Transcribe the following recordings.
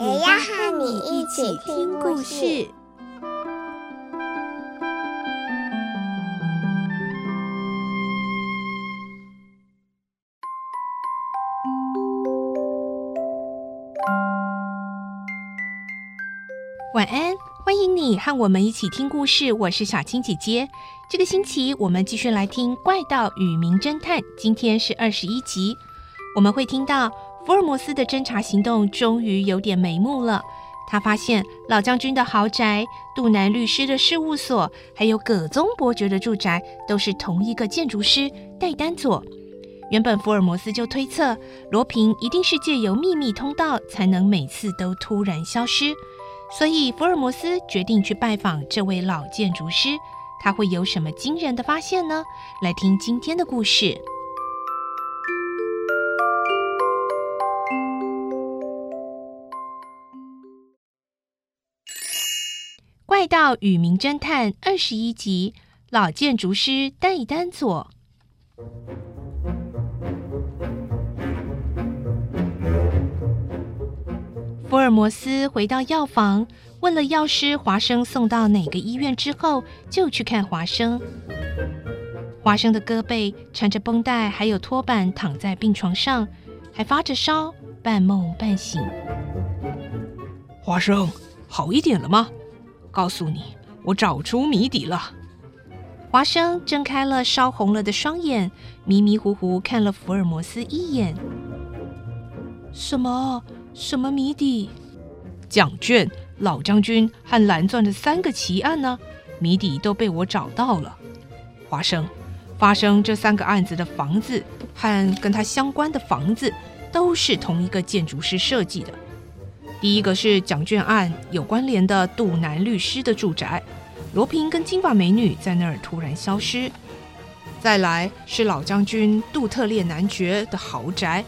也要和你一起听故事。晚安，欢迎你和我们一起听故事。我是小青姐姐。这个星期我们继续来听《怪盗与名侦探》，今天是二十一集。我们会听到福尔摩斯的侦查行动终于有点眉目了。他发现老将军的豪宅、杜南律师的事务所，还有葛宗伯爵的住宅，都是同一个建筑师戴丹佐。原本福尔摩斯就推测罗平一定是借由秘密通道，才能每次都突然消失。所以福尔摩斯决定去拜访这位老建筑师，他会有什么惊人的发现呢？来听今天的故事。《怪盗与名侦探》二十一集：老建筑师丹一丹佐。福尔摩斯回到药房，问了药师华生送到哪个医院之后，就去看华生。华生的胳膊缠着绷带，还有拖板，躺在病床上，还发着烧，半梦半醒。华生，好一点了吗？告诉你，我找出谜底了。华生睁开了烧红了的双眼，迷迷糊糊看了福尔摩斯一眼。什么？什么谜底？奖券、老将军和蓝钻的三个奇案呢？谜底都被我找到了。华生，发生这三个案子的房子和跟他相关的房子，都是同一个建筑师设计的。第一个是奖券案有关联的杜南律师的住宅，罗平跟金发美女在那儿突然消失。再来是老将军杜特列男爵的豪宅，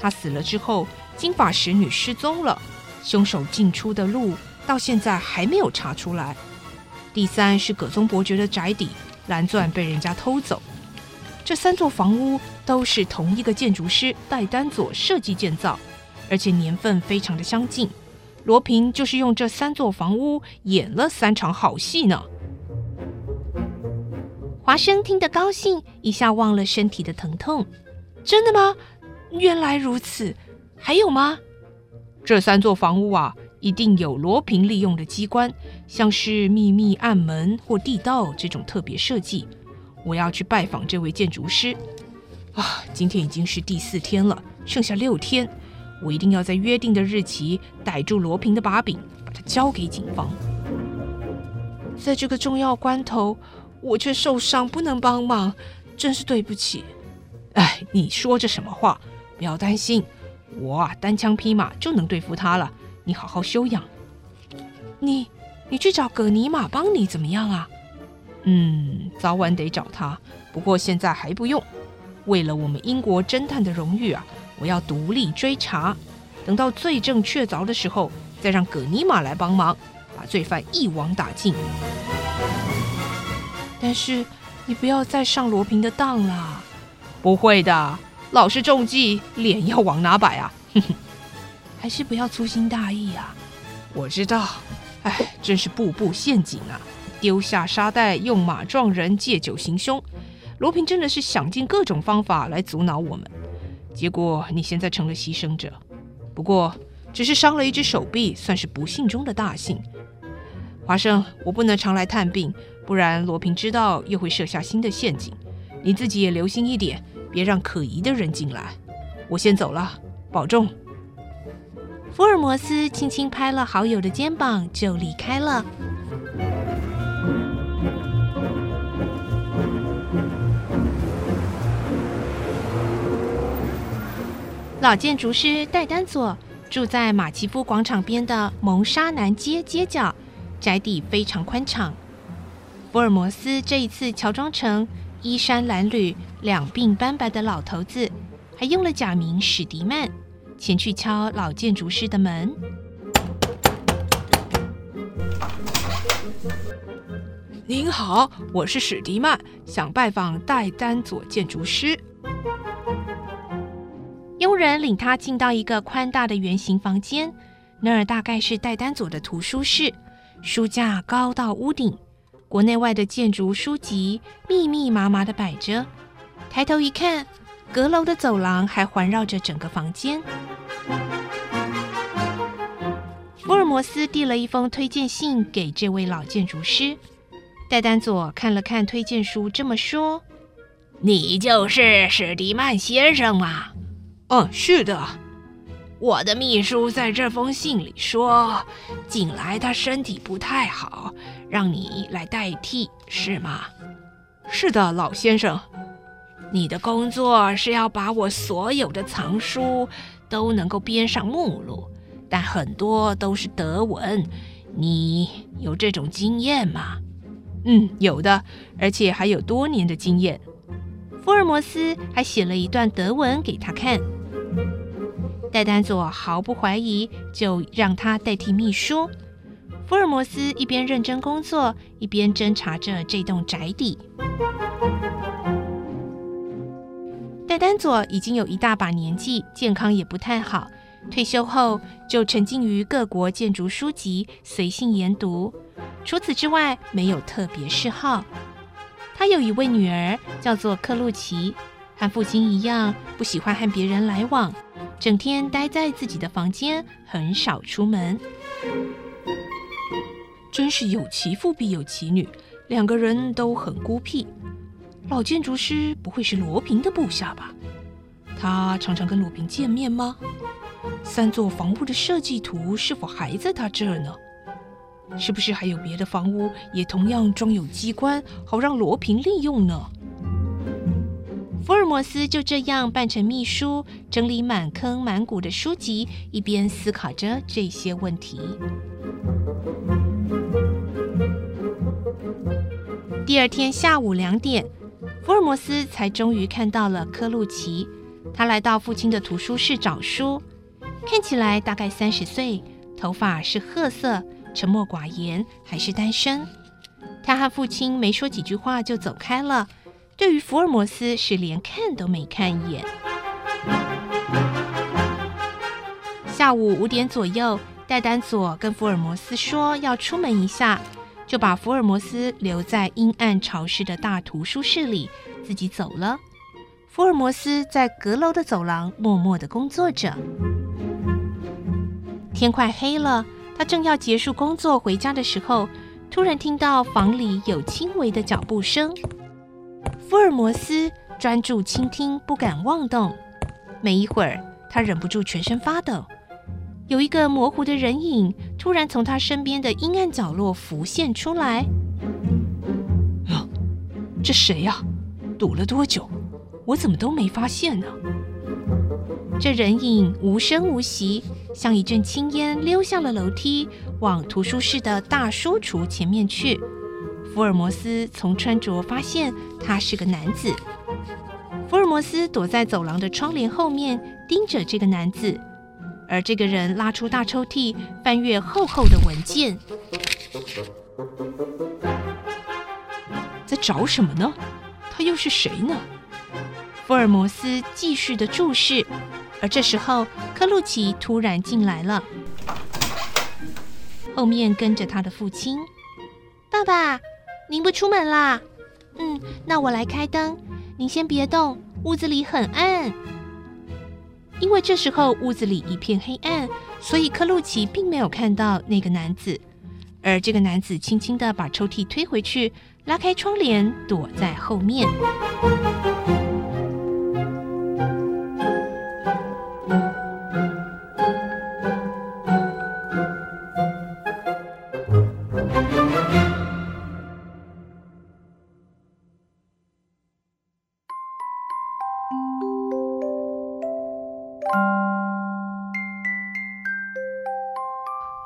他死了之后，金发使女失踪了，凶手进出的路到现在还没有查出来。第三是葛宗伯爵的宅邸，蓝钻被人家偷走。这三座房屋都是同一个建筑师戴丹佐设计建造。而且年份非常的相近，罗平就是用这三座房屋演了三场好戏呢。华生听得高兴，一下忘了身体的疼痛。真的吗？原来如此。还有吗？这三座房屋啊，一定有罗平利用的机关，像是秘密暗门或地道这种特别设计。我要去拜访这位建筑师。啊，今天已经是第四天了，剩下六天。我一定要在约定的日期逮住罗平的把柄，把他交给警方。在这个重要关头，我却受伤，不能帮忙，真是对不起。哎，你说这什么话？不要担心，我啊单枪匹马就能对付他了。你好好休养。你，你去找葛尼玛帮你怎么样啊？嗯，早晚得找他，不过现在还不用。为了我们英国侦探的荣誉啊！我要独立追查，等到罪证确凿的时候，再让葛尼玛来帮忙，把罪犯一网打尽。但是你不要再上罗平的当了。不会的，老是中计，脸要往哪摆啊？哼哼，还是不要粗心大意啊。我知道，哎，真是步步陷阱啊！丢下沙袋，用马撞人，借酒行凶。罗平真的是想尽各种方法来阻挠我们。结果你现在成了牺牲者，不过只是伤了一只手臂，算是不幸中的大幸。华生，我不能常来探病，不然罗平知道又会设下新的陷阱。你自己也留心一点，别让可疑的人进来。我先走了，保重。福尔摩斯轻轻拍了好友的肩膀，就离开了。老建筑师戴丹佐住在马奇夫广场边的蒙沙南街街角，宅邸非常宽敞。福尔摩斯这一次乔装成衣衫褴褛、两鬓斑白的老头子，还用了假名史迪曼，前去敲老建筑师的门。您好，我是史迪曼，想拜访戴丹佐建筑师。佣人领他进到一个宽大的圆形房间，那儿大概是戴丹佐的图书室，书架高到屋顶，国内外的建筑书籍密密麻麻的摆着。抬头一看，阁楼的走廊还环绕着整个房间。福尔摩斯递了一封推荐信给这位老建筑师，戴丹佐看了看推荐书，这么说：“你就是史迪曼先生吗？”嗯，是的，我的秘书在这封信里说，近来他身体不太好，让你来代替，是吗？是的，老先生。你的工作是要把我所有的藏书都能够编上目录，但很多都是德文，你有这种经验吗？嗯，有的，而且还有多年的经验。福尔摩斯还写了一段德文给他看。戴丹佐毫不怀疑，就让他代替秘书。福尔摩斯一边认真工作，一边侦查着这栋宅邸。戴丹佐已经有一大把年纪，健康也不太好。退休后就沉浸于各国建筑书籍，随性研读。除此之外，没有特别嗜好。他有一位女儿，叫做克露奇。和父亲一样，不喜欢和别人来往，整天待在自己的房间，很少出门。真是有其父必有其女，两个人都很孤僻。老建筑师不会是罗平的部下吧？他常常跟罗平见面吗？三座房屋的设计图是否还在他这儿呢？是不是还有别的房屋也同样装有机关，好让罗平利用呢？福尔摩斯就这样扮成秘书，整理满坑满谷的书籍，一边思考着这些问题。第二天下午两点，福尔摩斯才终于看到了科路奇。他来到父亲的图书室找书，看起来大概三十岁，头发是褐色，沉默寡言，还是单身。他和父亲没说几句话就走开了。对于福尔摩斯是连看都没看一眼。下午五点左右，戴丹佐跟福尔摩斯说要出门一下，就把福尔摩斯留在阴暗潮湿的大图书室里，自己走了。福尔摩斯在阁楼的走廊默默地工作着。天快黑了，他正要结束工作回家的时候，突然听到房里有轻微的脚步声。福尔摩斯专注倾听，不敢妄动。没一会儿，他忍不住全身发抖。有一个模糊的人影突然从他身边的阴暗角落浮现出来。啊，这谁呀？躲了多久？我怎么都没发现呢？这人影无声无息，像一阵青烟溜下了楼梯，往图书室的大书橱前面去。福尔摩斯从穿着发现他是个男子。福尔摩斯躲在走廊的窗帘后面盯着这个男子，而这个人拉出大抽屉，翻阅厚厚的文件，在找什么呢？他又是谁呢？福尔摩斯继续的注视，而这时候科鲁奇突然进来了，后面跟着他的父亲，爸爸。您不出门啦？嗯，那我来开灯。您先别动，屋子里很暗。因为这时候屋子里一片黑暗，所以克鲁奇并没有看到那个男子。而这个男子轻轻地把抽屉推回去，拉开窗帘，躲在后面。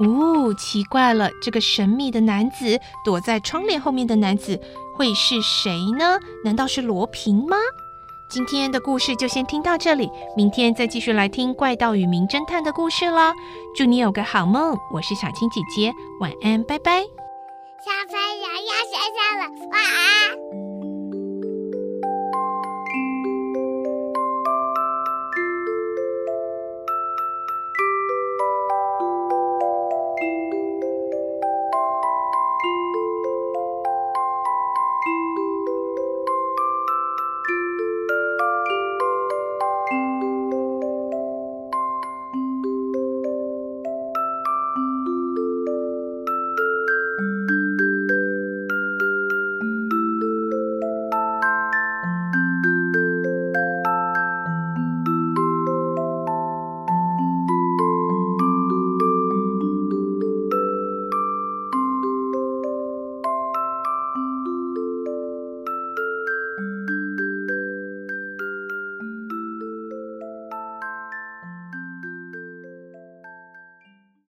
哦，奇怪了，这个神秘的男子躲在窗帘后面的男子会是谁呢？难道是罗平吗？今天的故事就先听到这里，明天再继续来听怪盗与名侦探的故事啦。祝你有个好梦，我是小青姐姐，晚安，拜拜。小朋友要睡觉了，晚安。